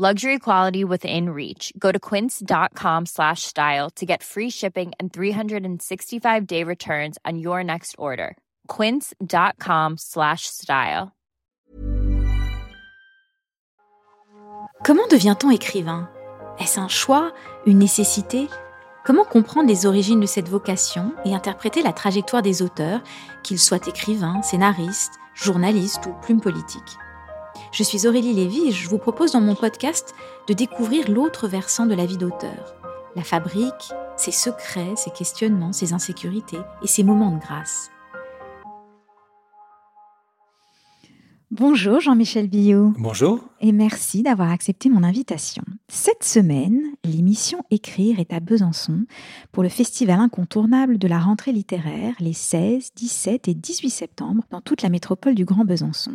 Luxury quality within reach. Go to quince.com slash style to get free shipping and 365 day returns on your next order. Quince.com slash style. Comment devient-on écrivain? Est-ce un choix Une nécessité? Comment comprendre les origines de cette vocation et interpréter la trajectoire des auteurs, qu'ils soient écrivains, scénaristes, journalistes ou plumes politiques? Je suis Aurélie Lévy et je vous propose dans mon podcast de découvrir l'autre versant de la vie d'auteur. La fabrique, ses secrets, ses questionnements, ses insécurités et ses moments de grâce. Bonjour Jean-Michel Billot. Bonjour. Et merci d'avoir accepté mon invitation. Cette semaine, l'émission Écrire est à Besançon pour le festival incontournable de la rentrée littéraire les 16, 17 et 18 septembre dans toute la métropole du Grand Besançon.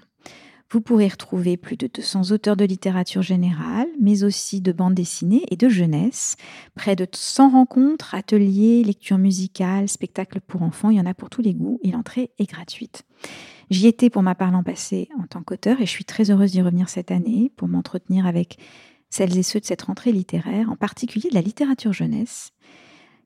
Vous pourrez retrouver plus de 200 auteurs de littérature générale, mais aussi de bande dessinée et de jeunesse. Près de 100 rencontres, ateliers, lectures musicales, spectacles pour enfants, il y en a pour tous les goûts et l'entrée est gratuite. J'y étais pour ma part l'an passé en tant qu'auteur et je suis très heureuse d'y revenir cette année pour m'entretenir avec celles et ceux de cette rentrée littéraire, en particulier de la littérature jeunesse,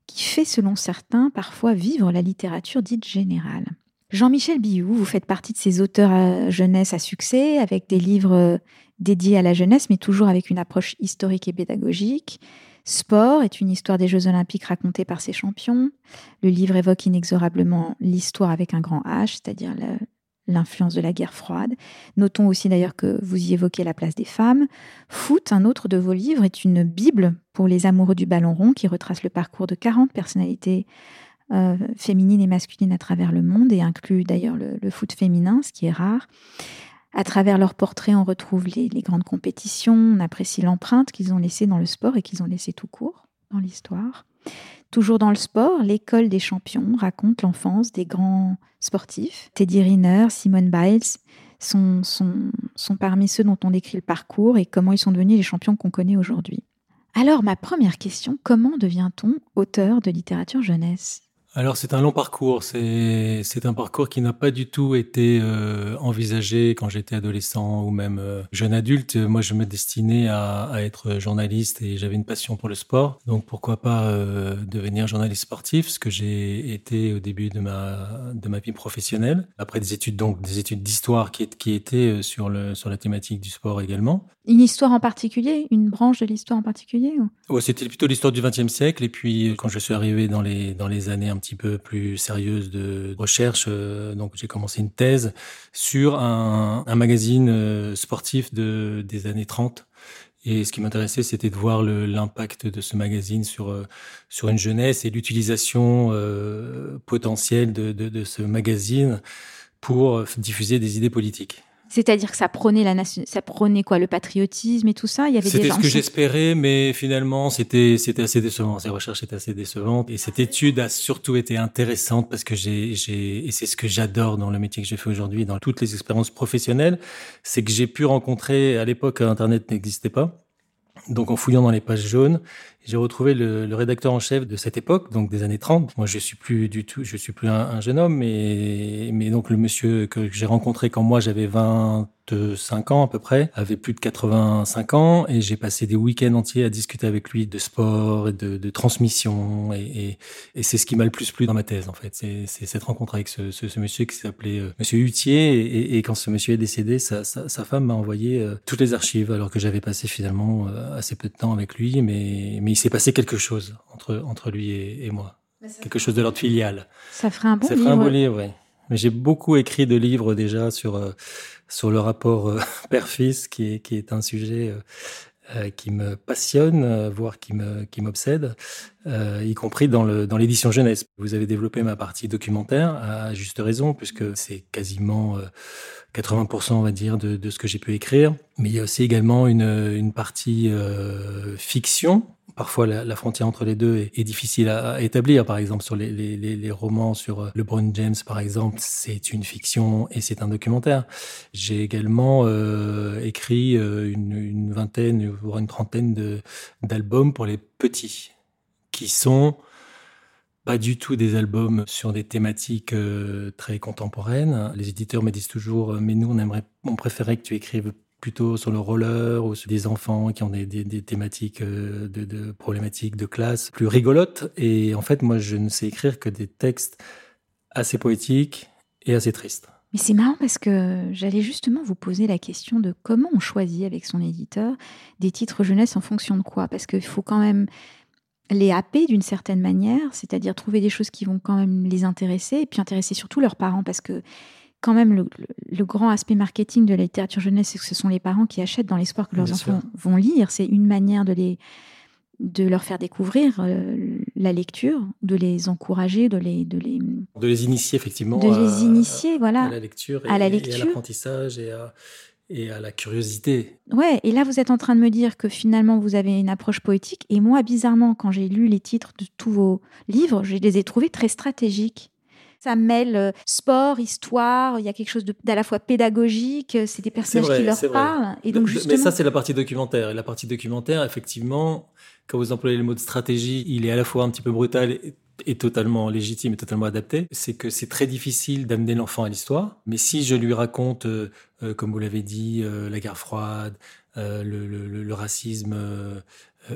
qui fait, selon certains, parfois vivre la littérature dite générale. Jean-Michel Biou, vous faites partie de ces auteurs jeunesse à succès, avec des livres dédiés à la jeunesse, mais toujours avec une approche historique et pédagogique. Sport est une histoire des Jeux olympiques racontée par ses champions. Le livre évoque inexorablement l'histoire avec un grand H, c'est-à-dire l'influence de la guerre froide. Notons aussi d'ailleurs que vous y évoquez la place des femmes. Foot, un autre de vos livres, est une bible pour les amoureux du ballon rond qui retrace le parcours de 40 personnalités euh, et masculines à travers le monde et inclut d'ailleurs le, foot féminin, ce qui est rare. À travers leurs portraits, on retrouve les, les grandes compétitions, on apprécie l'empreinte qu'ils ont laissée dans le sport et qu'ils ont laissée tout court dans l'histoire. Toujours dans le sport, l'école des champions raconte l'enfance des grands sportifs. Teddy Riner, Simone Biles sont, sont, sont parmi ceux dont on décrit le parcours et comment ils sont devenus les champions qu'on connaît aujourd'hui. Alors ma première question, comment devient-on auteur de littérature jeunesse? Alors c'est un long parcours, c'est un parcours qui n'a pas du tout été euh, envisagé quand j'étais adolescent ou même euh, jeune adulte. Moi je me destinais à, être journaliste et j'avais une passion pour le sport, donc pourquoi pas euh, devenir journaliste sportif, ce que j'ai été au début de ma de ma vie professionnelle. Après des études donc des études d'histoire qui étaient sur la thématique du sport également. Une histoire en particulier, une branche de l'histoire en particulier. C'était plutôt l'histoire du XXe siècle et puis quand je suis arrivé dans les dans les années un petit peu plus sérieuse de recherche. Euh, donc j'ai commencé une thèse sur un, magazine euh, sportif de, des années 30. Et ce qui m'intéressait, c'était de voir l'impact de ce magazine sur euh, sur une jeunesse et l'utilisation potentielle de ce magazine pour diffuser des idées politiques. C'est-à-dire que ça prenait la nation, ça prenait quoi, le patriotisme et tout ça? Il y avait C'était ce que j'espérais, mais finalement, c'était c'était assez décevant. Ces recherches étaient assez décevantes et cette étude a surtout été intéressante parce que j'ai j'ai et c'est ce que j'adore dans le métier que j'ai fait aujourd'hui, dans toutes les expériences professionnelles, c'est que j'ai pu rencontrer à l'époque Internet n'existait pas. Donc en fouillant dans les pages jaunes, j'ai retrouvé le, le, rédacteur en chef de cette époque, donc des années 30. Moi, je suis plus du tout, je suis plus un, un jeune homme, mais, mais donc le monsieur que j'ai rencontré quand moi j'avais 20 5 ans à peu près, avait plus de 85 ans et j'ai passé des week-ends entiers à discuter avec lui de sport et de, de transmission et, et, et c'est ce qui m'a le plus plu dans ma thèse en fait. C'est cette rencontre avec ce, ce, ce monsieur qui s'appelait euh, Monsieur Hutier et, et, quand ce monsieur est décédé, sa, sa, sa femme m'a envoyé euh, toutes les archives alors que j'avais passé finalement euh, assez peu de temps avec lui, mais, mais il s'est passé quelque chose entre, entre lui et, et moi. Quelque chose de l'ordre filial. Ça ferait un bon ça livre. Ça ferait un bon livre, oui. Mais j'ai beaucoup écrit de livres déjà sur euh, sur le rapport euh, père-fils, qui est qui est un sujet euh, euh qui me passionne, voire qui me qui m'obsède, y compris dans le dans l'édition jeunesse. Vous avez développé ma partie documentaire à juste raison, puisque c'est quasiment 80% on va dire de, de ce que j'ai pu écrire. Mais il y a aussi également une une partie fiction parfois la, frontière entre les deux est, difficile à, établir. Par exemple, sur les, romans sur euh, LeBron James, par exemple, c'est une fiction et c'est un documentaire. J'ai également euh, écrit euh, une, une, vingtaine, voire une trentaine d'albums pour les petits, qui sont pas du tout des albums sur des thématiques très contemporaines. Les éditeurs me disent toujours, mais nous, on aimerait, on préférait que tu écrives plutôt sur le roller ou sur des enfants qui ont des, des, thématiques euh, de, de, problématiques de classe plus rigolotes. Et en fait, moi, je ne sais écrire que des textes assez poétiques et assez tristes. Mais c'est marrant parce que j'allais justement vous poser la question de comment on choisit avec son éditeur des titres jeunesse en fonction de quoi Parce qu'il faut quand même les happer d'une certaine manière, c'est-à-dire trouver des choses qui vont quand même les intéresser et puis intéresser surtout leurs parents parce que quand même le, grand aspect marketing de la littérature jeunesse, c'est que ce sont les parents qui achètent dans l'espoir que leurs enfants vont lire. C'est une manière de les de leur faire découvrir euh, la lecture, de les encourager, de les de les de les initier effectivement de les initier voilà à la lecture et à l'apprentissage et à et à la curiosité. Ouais, et là vous êtes en train de me dire que finalement vous avez une approche poétique et moi bizarrement quand j'ai lu les titres de tous vos livres, je les ai trouvés très stratégiques. Ça mêle euh, sport, histoire, il y a quelque chose d'à la fois pédagogique, euh, c'est des personnages qui leur parlent. Et donc justement... Mais ça, c'est la partie documentaire. Et la partie documentaire, effectivement, quand vous employez le mot de stratégie, il est à la fois un petit peu brutal et totalement légitime et totalement adapté, c'est que c'est très difficile d'amener l'enfant à l'histoire. Mais si je lui raconte, euh, comme vous l'avez dit, la guerre froide, le, le, le, racisme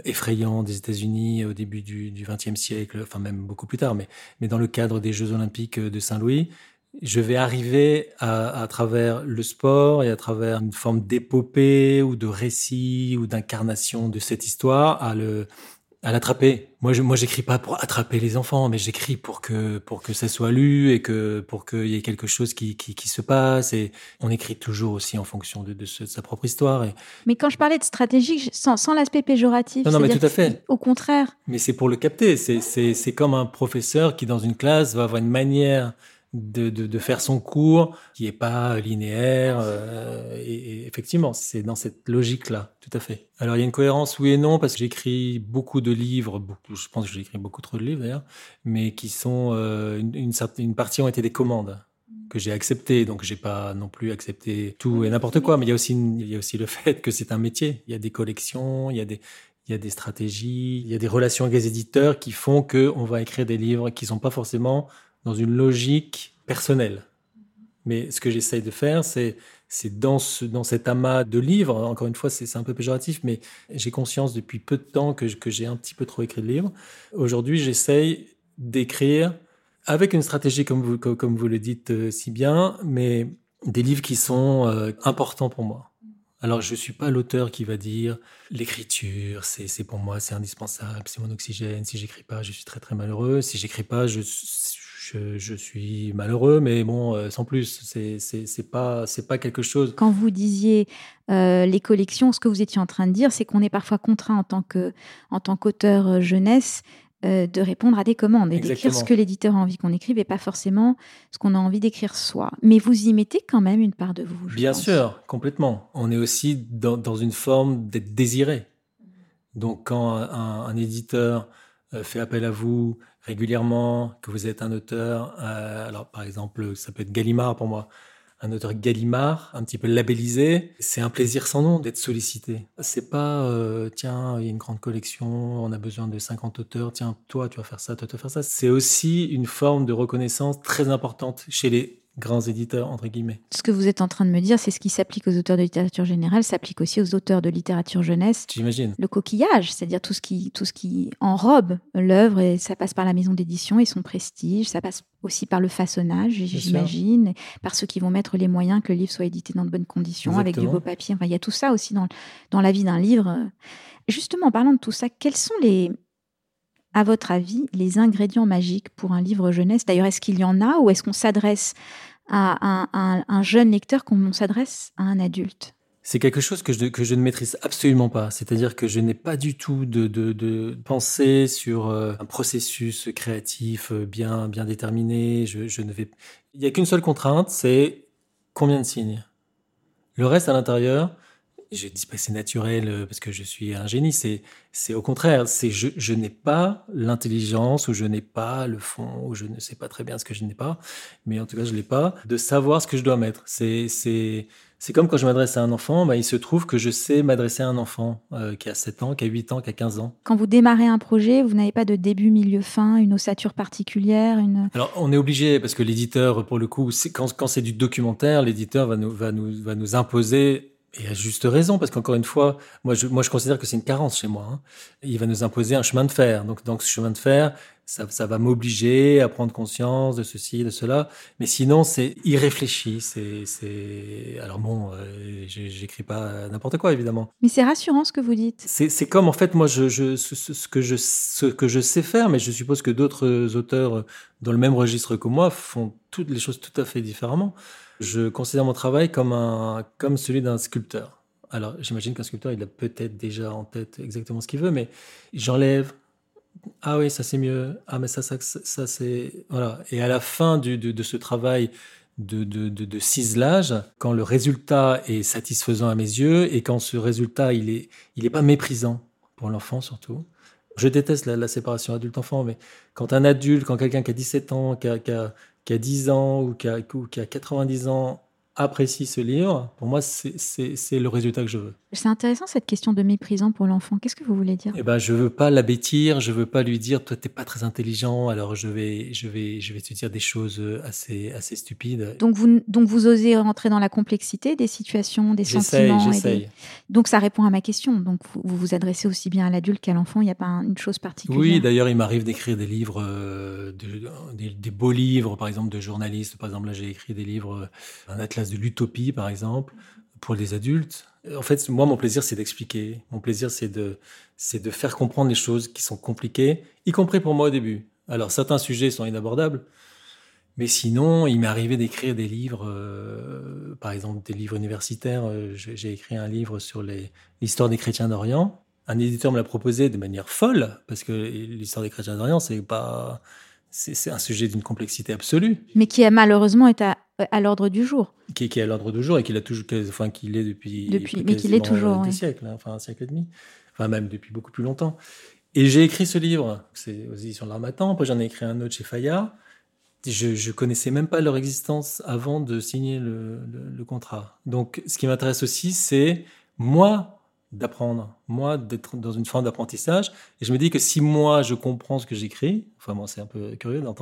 effrayant des États-Unis au début du XXe siècle, enfin même beaucoup plus tard, mais, mais dans le cadre des Jeux olympiques de Saint-Louis, je vais arriver à, à, travers le sport et à travers une forme d'épopée ou de récit ou d'incarnation de cette histoire à le, à l'attraper. Moi, je, moi, j'écris pas pour attraper les enfants, mais j'écris pour que pour que ça soit lu et que pour qu'il y ait quelque chose qui, qui, qui se passe. Et on écrit toujours aussi en fonction de, de, sa propre histoire. Et... Mais quand je parlais de stratégie, sans, sans l'aspect péjoratif, non, non mais tout à fait. Au contraire. Mais c'est pour le capter. C'est c'est c'est comme un professeur qui dans une classe va avoir une manière de, de, faire son cours qui est pas linéaire. Euh, et, effectivement, c'est dans cette logique-là, tout à fait. Alors il y a une cohérence, oui et non, parce que j'écris beaucoup de livres, beaucoup, je pense que j'écris beaucoup trop de livres d'ailleurs, mais qui sont euh, une, une, partie ont été des commandes que j'ai acceptées, donc j'ai pas non plus accepté tout et n'importe quoi. Mais il y a aussi il y a aussi le fait que c'est un métier. Il y a des collections, il y a des il y a des stratégies, il y a des relations avec les éditeurs qui font que on va écrire des livres qui sont pas forcément dans une logique personnelle. Mais ce que j'essaye de faire, c'est dans ce dans cet amas de livres. Encore une fois, c'est un peu péjoratif, mais j'ai conscience depuis peu de temps que que j'ai un petit peu trop écrit de livres. Aujourd'hui, j'essaye d'écrire avec une stratégie comme vous comme vous le dites euh, si bien, mais des livres qui sont euh, importants pour moi. Alors, je suis pas l'auteur qui va dire l'écriture, c'est pour moi, c'est indispensable, c'est mon oxygène. Si j'écris pas, je suis très très malheureux. Si j'écris pas, je, je, suis malheureux, mais bon, euh, sans plus, c'est pas c'est pas quelque chose. Quand vous disiez euh, les collections, ce que vous étiez en train de dire, c'est qu'on est parfois contraint en tant que en tant qu'auteur euh, jeunesse de répondre à des commandes et d'écrire ce que l'éditeur a envie qu'on écrive et pas forcément ce qu'on a envie d'écrire soi. Mais vous y mettez quand même une part de vous. Bien sûr, complètement. On est aussi dans, dans une forme d'être désiré. Donc quand un, un éditeur fait appel à vous, régulièrement, que vous êtes un auteur, euh, alors par exemple, ça peut être Gallimard pour moi, un auteur Gallimard, un petit peu labellisé, c'est un plaisir sans nom d'être sollicité. C'est pas, euh, tiens, il y a une grande collection, on a besoin de 50 auteurs, tiens, toi, tu vas faire ça, toi, tu vas faire ça. C'est aussi une forme de reconnaissance très importante chez les grands éditeurs, entre guillemets. Ce que vous êtes en train de me dire, c'est ce qui s'applique aux auteurs de littérature générale, s'applique aussi aux auteurs de littérature jeunesse. J'imagine. Le coquillage, c'est-à-dire tout ce qui, tout ce qui enrobe l'œuvre, et ça passe par la maison d'édition et son prestige, ça passe aussi par le façonnage, j'imagine, par ceux qui vont mettre les moyens que le livre soit édité dans de bonnes conditions, avec du beau papier. Enfin, il y a tout ça aussi dans, dans la vie d'un livre. Justement, en parlant de tout ça, quels sont les, à votre avis, les ingrédients magiques pour un livre jeunesse? D'ailleurs, est-ce qu'il y en a ou est-ce qu'on s'adresse à un, jeune lecteur comme on s'adresse à un adulte? C'est quelque chose que je, ne maîtrise absolument pas. C'est-à-dire que je n'ai pas du tout de, pensée sur euh, un processus créatif euh, bien, bien déterminé. Je ne vais... Il n'y a qu'une seule contrainte, c'est combien de signes? Le reste à l'intérieur, je dis pas que c'est naturel euh, parce que je suis un génie, c'est c'est au contraire, c'est je, je n'ai pas l'intelligence ou je n'ai pas le fond ou je ne sais pas très bien ce que je n'ai pas, mais en tout cas je l'ai pas de savoir ce que je dois mettre. C'est c'est c'est comme quand je m'adresse à un enfant, bah, il se trouve que je sais m'adresser à un enfant euh, qui a 7 ans, qui a 8 ans, qui a 15 ans. Quand vous démarrez un projet, vous n'avez pas de début, milieu, fin, une ossature particulière une... Alors, on est obligé, parce que l'éditeur, pour le coup, quand, quand c'est du documentaire, l'éditeur va nous, va, nous, va nous imposer et à juste raison, parce qu'encore une fois, moi je, moi je considère que c'est une carence chez moi. Hein. Il va nous imposer un chemin de fer. Donc, donc ce chemin de fer, ça, ça va m'obliger à prendre conscience de ceci, de cela. Mais sinon, c'est irréfléchi. C'est, c'est. Alors bon, euh, j'écris pas n'importe quoi, évidemment. Mais c'est rassurant ce que vous dites. C'est, c'est comme en fait, moi, je, je ce, ce, que je, ce que je sais faire, mais je suppose que d'autres auteurs dans le même registre que moi font toutes les choses tout à fait différemment. Je considère mon travail comme, un, comme celui d'un sculpteur. Alors, j'imagine qu'un sculpteur, il a peut-être déjà en tête exactement ce qu'il veut, mais j'enlève. Ah oui, ça c'est mieux. Ah, mais ça, ça, ça, c'est. Voilà. Et à la fin de, de, ce travail de, de, de, ciselage, quand le résultat est satisfaisant à mes yeux et quand ce résultat, il est, il est pas méprisant pour l'enfant surtout. Je déteste la, séparation adulte-enfant, mais quand un adulte, quand quelqu'un qui a 17 ans, qui a, qui a 10 ans ou qui a, ou qui a 90 ans apprécie ce livre, pour moi, c'est le résultat que je veux. C'est intéressant cette question de méprisant pour l'enfant. Qu'est-ce que vous voulez dire? Eh ben, je veux pas l'abêtir, je veux pas lui dire toi t'es pas très intelligent, alors je vais, je vais, je vais te dire des choses assez, assez stupides. Donc vous, donc vous osez rentrer dans la complexité des situations, des sentiments. J'essaye. Donc ça répond à ma question. Donc vous vous, vous adressez aussi bien à l'adulte qu'à l'enfant. Il n'y a pas une chose particulière? Oui, d'ailleurs, il m'arrive d'écrire des livres, euh, des, des, beaux livres, par exemple de journalistes. Par exemple, là, j'ai écrit des livres, un atlas de l'utopie, par exemple, pour les adultes. En fait, moi, mon plaisir, c'est d'expliquer. Mon plaisir, c'est de, de faire comprendre les choses qui sont compliquées, y compris pour moi au début. Alors, certains sujets sont inabordables, mais sinon, il m'est arrivé d'écrire des livres, euh, par exemple, des livres universitaires. Euh, j'ai écrit un livre sur l'histoire des chrétiens d'Orient. Un éditeur me l'a proposé de manière folle, parce que l'histoire des chrétiens d'Orient, c'est pas, c'est un sujet d'une complexité absolue. Mais qui a malheureusement été à l'ordre du jour. Qui, qui est à l'ordre du jour et qu'il a toujours, enfin qu'il est depuis, depuis mais qu'il est toujours des siècles, hein, enfin un siècle et demi, enfin même depuis beaucoup plus longtemps. Et j'ai écrit ce livre, c'est aux éditions de l'Armatan. Après j'en ai écrit un autre chez Fayard. Je, je connaissais même pas leur existence avant de signer le, le contrat. Donc ce qui m'intéresse aussi, c'est moi d'apprendre, moi d'être dans une forme d'apprentissage. Et je me dis que si moi je comprends ce que j'écris, enfin moi c'est un peu curieux d'entendre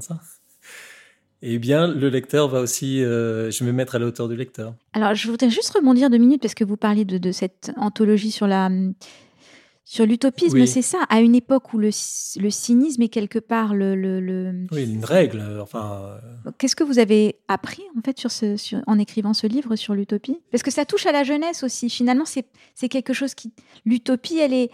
Ça eh bien, le lecteur va aussi, euh, je vais me mettre à la hauteur du lecteur. Alors, je voudrais juste rebondir deux minutes parce que vous parliez de, cette anthologie sur la sur l'utopisme. C'est ça, à une époque où le, le cynisme est quelque part le, le, oui, une règle. Enfin, euh. qu'est-ce que vous avez appris en fait sur ce, sur, en écrivant ce livre sur l'utopie? Parce que ça touche à la jeunesse aussi. Finalement, c'est quelque chose qui l'utopie, elle est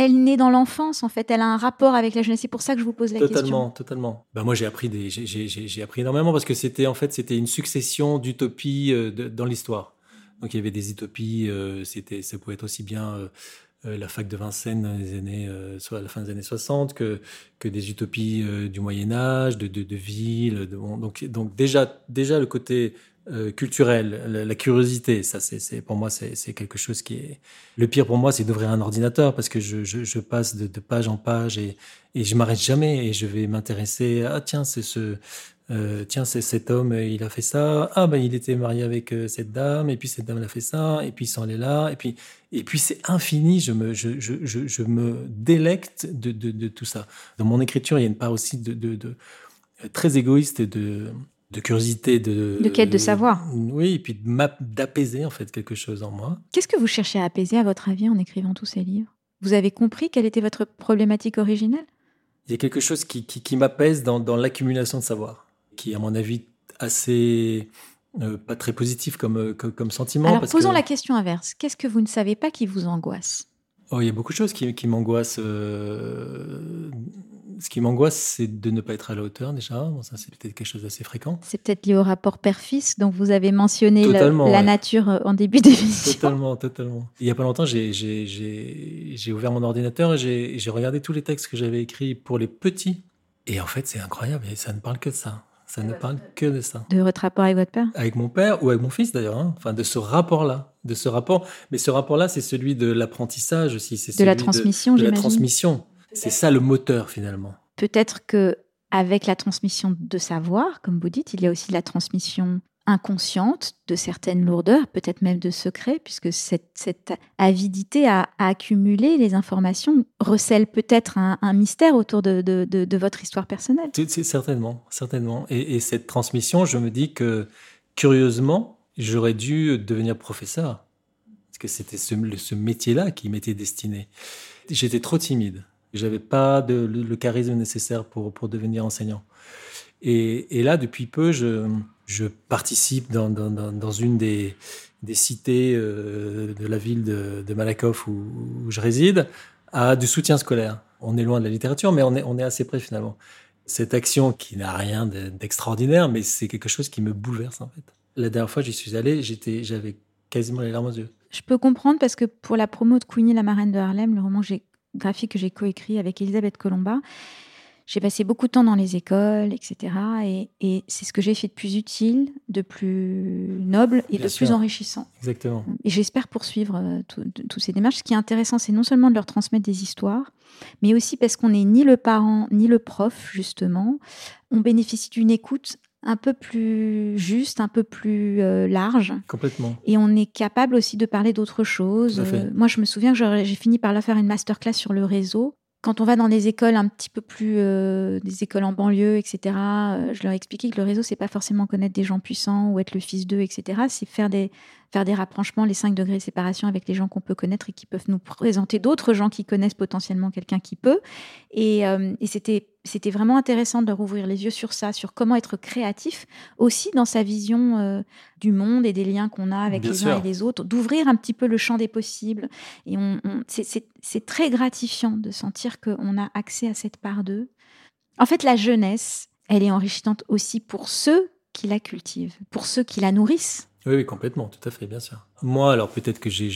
elle naît dans l'enfance, en fait. Elle a un rapport avec la jeunesse. C'est pour ça que je vous pose la question. Totalement, totalement. Ben moi, j'ai appris des, j'ai appris énormément parce que c'était en fait c'était une succession d'utopies euh, dans l'histoire. Donc il y avait des utopies. Euh, c'était, ça pouvait être aussi bien euh, la fac de Vincennes les années, soit à la fin des années 60, que que des utopies du Moyen Âge, de de, de villes. Donc donc déjà déjà le côté euh, culturel, la, curiosité, ça c'est pour moi c'est quelque chose qui est le pire pour moi, c'est d'ouvrir un ordinateur parce que je, passe de, page en page et, je m'arrête jamais et je vais m'intéresser. Ah tiens c'est ce euh, tiens c'est cet homme il a fait ça. Ah ben il était marié avec euh, cette dame et puis cette dame elle a fait ça et puis il s'en est là et puis et puis c'est infini. Je me je, je, je, me délecte de, tout ça. Dans mon écriture il y a une part aussi de, de très égoïste et de de curiosité, de... De quête de savoir. Oui, et puis d'apaiser en fait quelque chose en moi. Qu'est-ce que vous cherchez à apaiser à votre avis en écrivant tous ces livres? Vous avez compris quelle était votre problématique originelle? Il y a quelque chose qui, qui, m'apaise dans, dans l'accumulation de savoir, qui à mon avis assez euh, pas très positif comme, euh, comme, comme sentiment. Alors parce posons que- la question inverse. Qu'est-ce que vous ne savez pas qui vous angoisse? Oh, il y a beaucoup de choses qui, qui m'angoissent. euh, Ce qui m'angoisse, c'est de ne pas être à la hauteur déjà. Bon, ça, c'est peut-être quelque chose d'assez fréquent. C'est peut-être lié au rapport père-fils dont vous avez mentionné la nature euh, en début d'émission. Totalement, totalement. Il y a pas longtemps, j'ai- ouvert mon ordinateur et j'ai j'ai regardé tous les textes que j'avais écrits pour les petits. Et en fait, c'est incroyable. Ça ne parle que de ça. Ça ne parle que de ça. De votre rapport avec votre père? Avec mon père ou avec mon fils d'ailleurs. hein. Enfin, de ce rapport-là. De ce rapport. Mais ce rapport-là, c'est celui de l'apprentissage aussi. c'est De la transmission, de la j'imagine. transmission. C'est ça le moteur finalement. Peut-être que avec la transmission de savoir, comme vous dites, il y a aussi la transmission inconsciente de certaines lourdeurs, peut-être même de secrets, puisque cette, avidité à, accumuler les informations recèle peut-être un, mystère autour de, votre histoire personnelle. Certainement, certainement. Et, et cette transmission, je me dis que curieusement, j'aurais dû devenir professeur. Parce que c'était ce, métier-là qui m'était destiné. J'étais trop timide. J'avais pas de- le, charisme nécessaire pour, devenir enseignant. Et là, depuis peu, je, je participe dans, une des, cités euh, de la ville de, Malakoff où, je réside à du soutien scolaire. On est loin de la littérature, mais on est, assez près finalement cette action qui n'a rien de- d'extraordinaire, mais c'est quelque chose qui me bouleverse en fait. La dernière fois j'y suis allé, j'avais quasiment les larmes aux yeux. Je peux comprendre parce que pour la promo de Queenie, la marraine de Harlem, le roman graphique que j'ai coécrit avec Elisabeth Colomba, j'ai passé beaucoup de temps dans les écoles, etc. Et, et c'est ce que j'ai fait de plus utile, de plus noble et Bien de sûr. plus enrichissant. Exactement. Et j'espère poursuivre euh, toutes ces démarches. Ce qui est intéressant, c'est non seulement de leur transmettre des histoires, mais aussi parce qu'on n'est ni le parent ni le prof, justement. On bénéficie d'une écoute un peu plus juste, un peu plus euh, large. Complètement. Et on est capable aussi de parler d'autres choses. Euh, moi, je me souviens que j'ai fini par leur faire une masterclass sur le réseau. Quand on va dans des écoles un petit peu plus, euh, des écoles en banlieue, etc., euh, je leur ai expliqué que le réseau, c'est pas forcément connaître des gens puissants ou être le fils d'eux, etc. C'est faire des, faire des rapprochements, les 5 degrés de séparation avec les gens qu'on peut connaître et qui peuvent nous présenter d'autres gens qui connaissent potentiellement quelqu'un qui peut. Et, euh, et c'était, c'était vraiment intéressant de leur ouvrir les yeux sur ça, sur comment être créatif aussi dans sa vision euh, du monde et des liens qu'on a avec Bien les sûr. uns et les autres, d'ouvrir un petit peu le champ des possibles. Et on, on- c'est- c'est c'est très gratifiant de sentir qu'on a accès à cette part d'eux. En fait, la jeunesse, elle est enrichissante aussi pour ceux qui la cultivent, pour ceux qui la nourrissent. Oui, oui, complètement, tout à fait, bien sûr. Moi, alors peut-être que j'ai-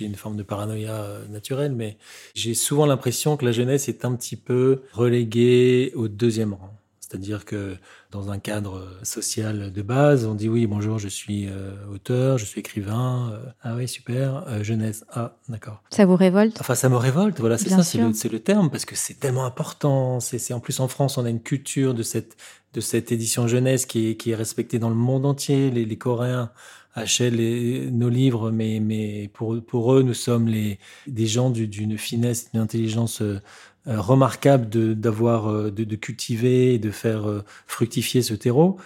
une forme de paranoïa euh, naturelle, mais j'ai souvent l'impression que la jeunesse est un petit peu reléguée au deuxième rang. C'est-à-dire que dans un cadre euh, social de base, on dit oui, bonjour, je suis euh, auteur, je suis écrivain. euh, ah oui, super. euh, jeunesse. Ah, d'accord. Ça vous révolte? Enfin, ça me révolte, voilà, c'est ça, c'est le, le terme, parce que c'est tellement important. C'est- en plus en France, on a une culture de cette de cette édition jeunesse qui est qui est respectée dans le monde entier. Les, les Coréens achètent les- nos livres, mais mais pour eux, nous sommes les des gens du- d'une finesse, d'une intelligence euh, euh, remarquable de d'avoir euh, de, de cultiver et de faire fructifier ce terreau.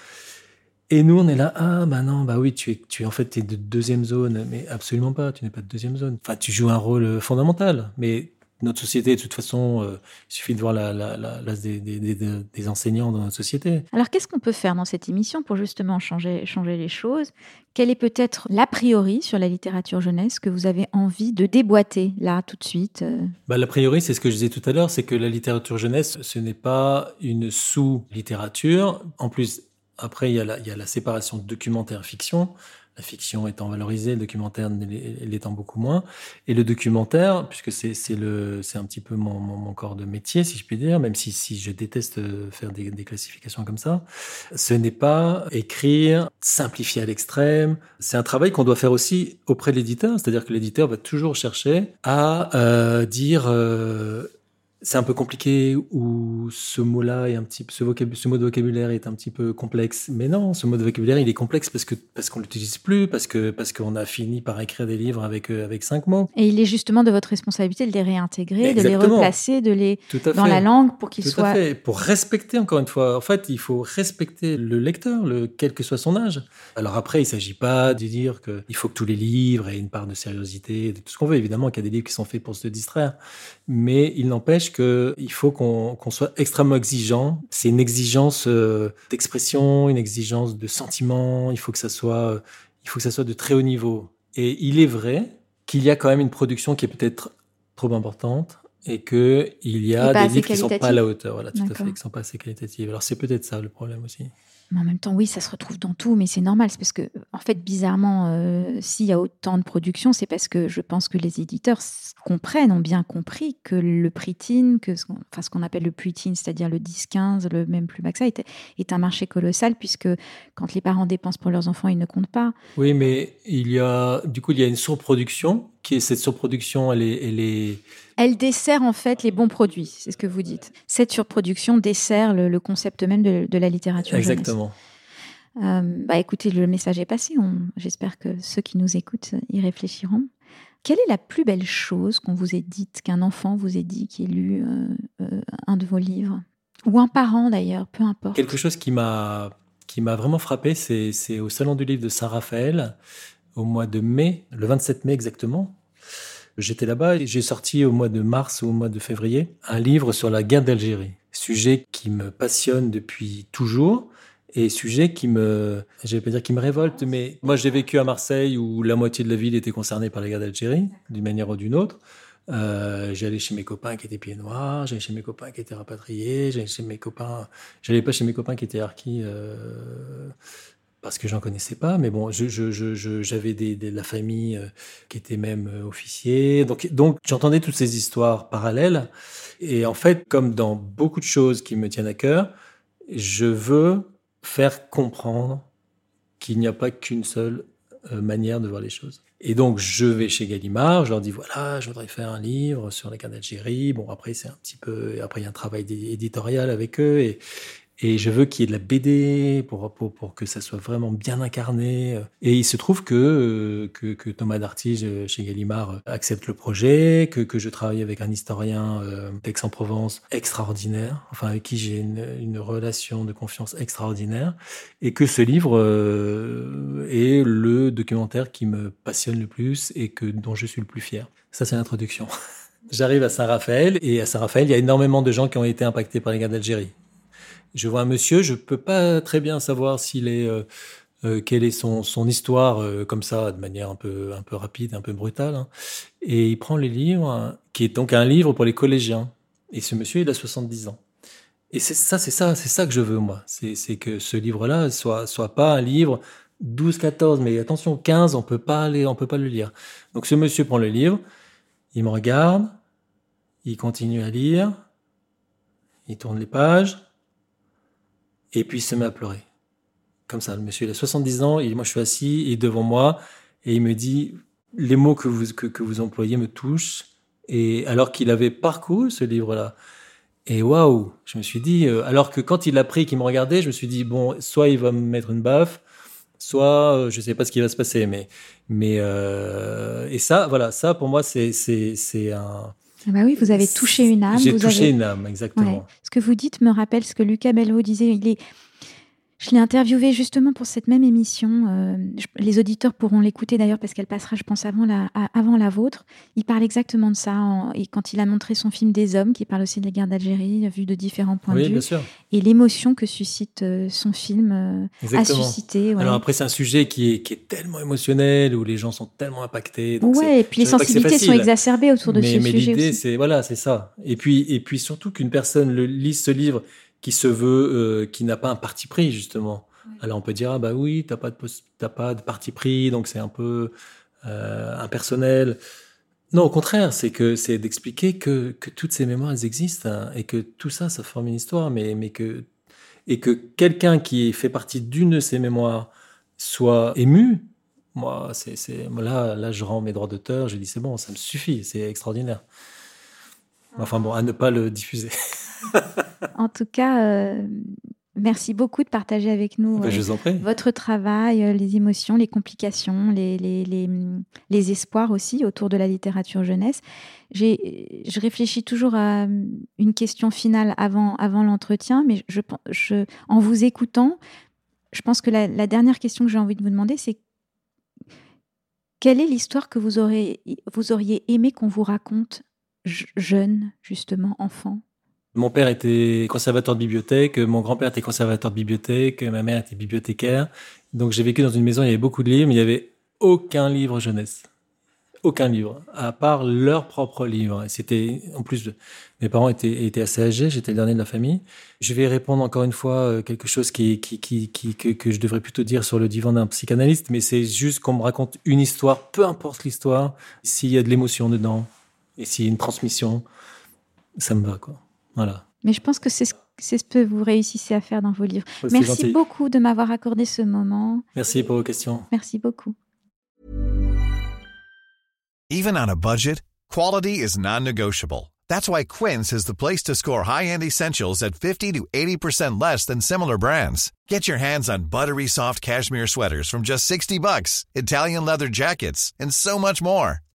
Et nous, on est là, ah, bah non, bah oui, tu es, tu es en fait, t'es de deuxième zone. Mais absolument pas, tu n'es pas de deuxième zone. Enfin, tu joues un rôle fondamental. Mais notre société, de toute façon, euh, il suffit de voir la, la, la, la- des, des, des, des enseignants dans notre société. Alors, qu'est-ce qu'on peut faire dans cette émission pour justement changer, changer les choses? Quel est peut-être l'a priori sur la littérature jeunesse que vous avez envie de déboîter là tout de suite euh? Bah, l'a priori, c'est ce que je disais tout à l'heure, c'est que la littérature jeunesse, ce n'est pas une sous-littérature. En plus, après, il y, a la, il y a la séparation documentaire-fiction. La fiction étant valorisée, le documentaire l'étant beaucoup moins. Et le documentaire, puisque c'est un petit peu mon, corps de métier, si je puis dire, même si, si je déteste faire des, des classifications comme ça, ce n'est pas écrire, simplifier à l'extrême. C'est un travail qu'on doit faire aussi auprès de l'éditeur, c'est-à-dire que l'éditeur va toujours chercher à euh, dire euh, c'est un peu compliqué ou ce mot-là est un petit ce, vocab- ce mot de vocabulaire est un petit peu complexe. Mais non, ce mot de vocabulaire il est complexe parce que parce qu'on l'utilise plus, parce que parce qu'on a fini par écrire des livres avec euh, avec cinq mots. Et il est justement de votre responsabilité de les réintégrer, de les replacer, de les Tout à dans la langue pour qu'ils Tout soient à fait. Pour respecter, encore une fois, en fait, il faut respecter le lecteur, le, quel que soit son âge. Alors après, il ne s'agit pas de dire qu'il faut que tous les livres aient une part de sériosité, de tout ce qu'on veut. Évidemment qu'il y a des livres qui sont faits pour se distraire. Mais il n'empêche qu'il faut qu'on soit extrêmement exigeant. C'est une exigence euh, d'expression, une exigence de sentiment. Il faut que ça soit, il faut que ça soit de très haut niveau. Et il est vrai qu'il y a quand même une production qui est peut-être trop importante et que il y a des livres qui sont pas à la hauteur, voilà, tout à fait, qui sont pas assez qualitatives. Alors c'est peut-être ça le problème aussi. Mais en même temps, oui, ça se retrouve dans tout, mais c'est normal. C'est parce que, en fait, bizarrement, euh, s'il y a autant de production, c'est parce que je pense que les éditeurs comprennent, ont bien compris que le pre-teen, que ce, enfin, ce qu'on appelle le pre-teen, c'est-à-dire le 10-15, le même plus ça, est, est, un marché colossal, puisque quand les parents dépensent pour leurs enfants, ils ne comptent pas. Oui, mais il y a, du coup, il y a une surproduction, qui est cette surproduction, elle est, elle est elle dessert en fait les bons produits, c'est ce que vous dites. Cette surproduction dessert le, concept même de, la littérature. Exactement. Euh, bah écoutez, le message est passé. J'espère que ceux qui nous écoutent y réfléchiront. Quelle est la plus belle chose qu'on vous ait dite, qu'un enfant vous ait dit qui ait lu euh, euh, un de vos livres? Ou un parent d'ailleurs, peu importe. Quelque chose qui m'a qui m'a vraiment frappé, c'est au Salon du Livre de Saint-Raphaël, au mois de mai, le 27 mai exactement, J'étais là-bas et j'ai sorti au mois de mars ou au mois de février un livre sur la guerre d'Algérie. Sujet qui me passionne depuis toujours et sujet qui me, je vais pas dire qui me révolte, mais moi j'ai vécu à Marseille où la moitié de la ville était concernée par la guerre d'Algérie, d'une manière ou d'une autre. Euh, j'allais chez mes copains qui étaient pieds noirs, j'allais chez mes copains qui étaient rapatriés, j'allais chez mes copains, j'allais pas chez mes copains qui étaient harkis euh, parce que j'en connaissais pas, mais bon, j'avais je, la famille euh, qui était même euh, officier, donc, donc j'entendais toutes ces histoires parallèles, et en fait, comme dans beaucoup de choses qui me tiennent à cœur, je veux faire comprendre qu'il n'y a pas qu'une seule euh, manière de voir les choses. Et donc, je vais chez Gallimard, je leur dis voilà, je voudrais faire un livre sur la guerre d'Algérie. Bon, après, c'est un petit peu, après, il y a un travail éditorial avec eux, et, et je veux qu'il y ait de la BD pour, que ça soit vraiment bien incarné. Et il se trouve que, euh, que Thomas Dartige euh, chez Gallimard euh, accepte le projet, que, que je travaille avec un historien d'Aix-en-Provence extraordinaire, enfin avec qui j'ai une, une, relation de confiance extraordinaire, et que ce livre est le documentaire qui me passionne le plus et que dont je suis le plus fier. Ça, c'est l'introduction. J'arrive à Saint-Raphaël et à Saint-Raphaël, il y a énormément de gens qui ont été impactés par les guerres d'Algérie je vois un monsieur, je peux pas très bien savoir s'il est euh, euh, quelle est son, histoire euh, comme ça, de manière un peu un peu rapide, un peu brutale. Hein. Et il prend les livres, qui est donc un livre pour les collégiens. Et ce monsieur, il a 70 ans. Et c'est ça, c'est ça, c'est ça que je veux moi. C'est que ce livre-là soit soit pas un livre 12, 14, mais attention, 15, on peut pas aller, on peut pas le lire. Donc ce monsieur prend le livre, il me regarde, il continue à lire, il tourne les pages, et puis il se met à pleurer. Comme ça, le monsieur, il a 70 ans, et moi je suis assis, et devant moi, et il me dit, les mots que vous, que, vous employez me touchent, et alors qu'il avait parcouru ce livre-là. Et waouh, je me suis dit, euh, alors que quand il a pris, qu'il me regardait, je me suis dit, bon, soit il va me mettre une baffe, soit euh, je sais pas ce qui va se passer, mais, mais, euh, et ça, voilà, ça pour moi, c'est, c'est, un, bah oui, vous avez touché une âme. J'ai touché une âme, exactement. Ce que vous dites me rappelle ce que Lucas Belvaux disait. Il est je l'ai interviewé justement pour cette même émission. Euh, les auditeurs pourront l'écouter d'ailleurs parce qu'elle passera, je pense, avant la, avant la vôtre. Il parle exactement de ça et quand il a montré son film Des Hommes, qui parle aussi de la guerre d'Algérie, vu de différents points de vue. Bien sûr. Et l'émotion que suscite euh, son film euh, a suscité. Alors après, c'est un sujet qui est, qui est tellement émotionnel, où les gens sont tellement impactés. Oui, et puis les sensibilités sont exacerbées autour de ce sujet. Mais l'idée, c'est voilà, c'est ça. Et puis, et puis surtout qu'une personne le, lise ce livre qui se veut, euh, qui n'a pas un parti pris justement. Alors on peut dire ah bah oui, t'as pas de t'as pas de parti pris, donc c'est un peu euh, impersonnel. Non, au contraire, c'est que c'est d'expliquer que, que toutes ces mémoires elles existent hein, et que tout ça, ça forme une histoire, mais mais que et que quelqu'un qui fait partie d'une de ces mémoires soit ému. Moi, c'est c'est là là je rends mes droits d'auteur, je dis c'est bon, ça me suffit, c'est extraordinaire. Enfin bon, à ne pas le diffuser. en tout cas, euh, merci beaucoup de partager avec nous ben, euh, votre travail, euh, les émotions, les complications, les, les, les, les, espoirs aussi autour de la littérature jeunesse. Je réfléchis toujours à une question finale avant, avant l'entretien, mais je, je, en vous écoutant, je pense que la, la dernière question que j'ai envie de vous demander, c'est quelle est l'histoire que vous, aurez, vous auriez aimé qu'on vous raconte jeune, justement, enfant? Mon père était conservateur de bibliothèque, mon grand-père était conservateur de bibliothèque, ma mère était bibliothécaire. Donc j'ai vécu dans une maison, il y avait beaucoup de livres, mais il n'y avait aucun livre jeunesse. Aucun livre, à part leur propre livre. Et c'était, en plus, mes parents étaient, étaient assez âgés, j'étais le dernier de la famille. Je vais répondre encore une fois euh, quelque chose qui, qui, qui, qui que, que, je devrais plutôt dire sur le divan d'un psychanalyste, mais c'est juste qu'on me raconte une histoire, peu importe l'histoire, s'il y a de l'émotion dedans et s'il y a une transmission, ça me va, quoi. Voilà. Mais je pense que c'est ce c'est ce que vous réussissez à faire dans vos livres. Merci gentil. beaucoup de m'avoir accordé ce moment. Merci pour vos questions. Merci beaucoup. Even on a budget, quality is non-negotiable. That's why Quince is the place to score high-end essentials at 50 to 80% less than similar brands. Get your hands on buttery soft cashmere sweaters from just 60 bucks, Italian leather jackets, and so much more.